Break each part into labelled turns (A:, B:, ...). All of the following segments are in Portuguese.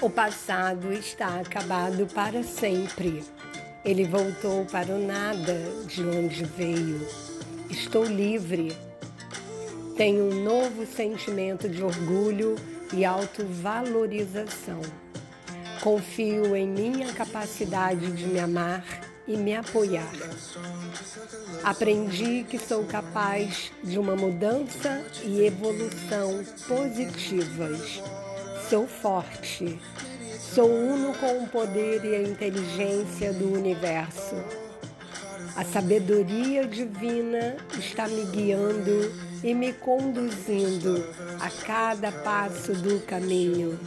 A: O passado está acabado para sempre. Ele voltou para o nada de onde veio. Estou livre. Tenho um novo sentimento de orgulho e autovalorização. Confio em minha capacidade de me amar e me apoiar. Aprendi que sou capaz de uma mudança e evolução positivas. Sou forte. Sou uno com o poder e a inteligência do universo. A sabedoria divina está me guiando e me conduzindo a cada passo do caminho.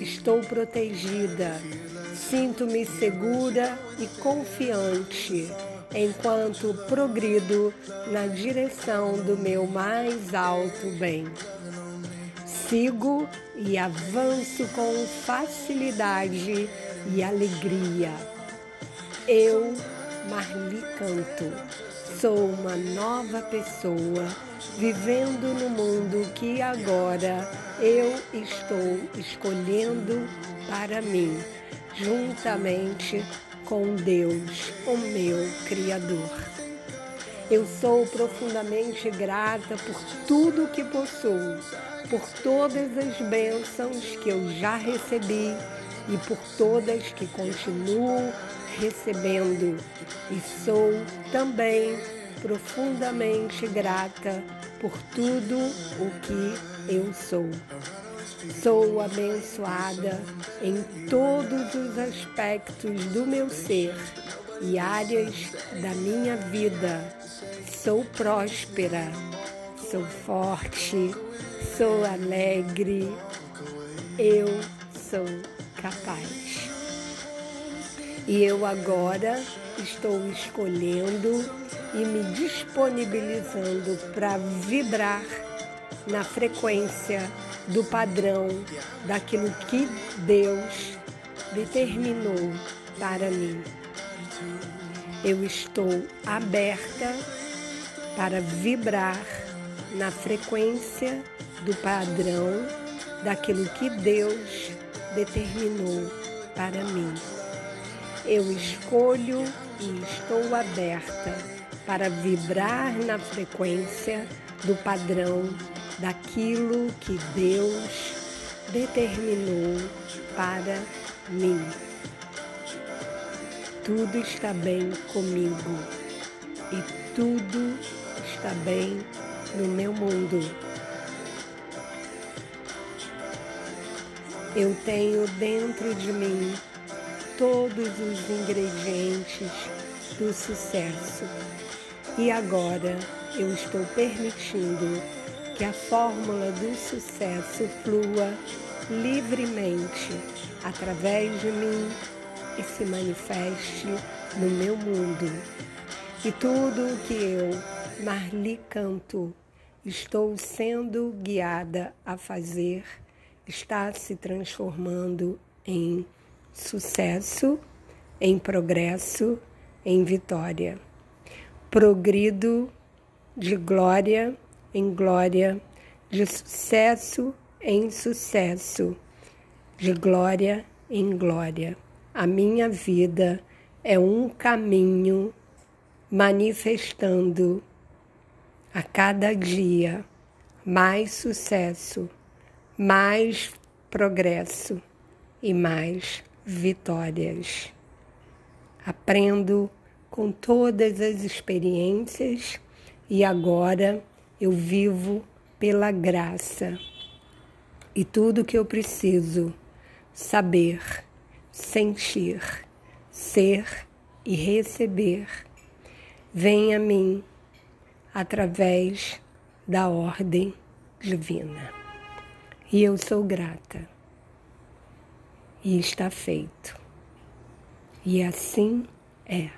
A: Estou protegida, sinto-me segura e confiante enquanto progrido na direção do meu mais alto bem. Sigo e avanço com facilidade e alegria. Eu, Marli Canto, sou uma nova pessoa vivendo no mundo que agora eu estou escolhendo para mim, juntamente com Deus, o meu Criador. Eu sou profundamente grata por tudo que possuo, por todas as bênçãos que eu já recebi e por todas que continuo recebendo. E sou também profundamente grata por tudo o que eu sou. Sou abençoada em todos os aspectos do meu ser e áreas da minha vida. Sou próspera, sou forte, sou alegre, eu sou capaz. E eu agora estou escolhendo e me disponibilizando para vibrar na frequência do padrão daquilo que Deus determinou para mim. Eu estou aberta para vibrar na frequência do padrão daquilo que Deus determinou para mim. Eu escolho e estou aberta para vibrar na frequência do padrão daquilo que Deus determinou para mim. Tudo está bem comigo e tudo está bem no meu mundo. Eu tenho dentro de mim todos os ingredientes do sucesso. E agora eu estou permitindo que a fórmula do sucesso flua livremente através de mim e se manifeste no meu mundo. E tudo o que eu, Marli Canto, estou sendo guiada a fazer está se transformando em sucesso, em progresso, em vitória. Progrido de glória em glória, de sucesso em sucesso, de glória em glória. A minha vida é um caminho manifestando a cada dia mais sucesso, mais progresso e mais vitórias. Aprendo com todas as experiências e agora eu vivo pela graça. E tudo que eu preciso saber, sentir, ser e receber vem a mim através da ordem divina. E eu sou grata. E está feito. E assim é.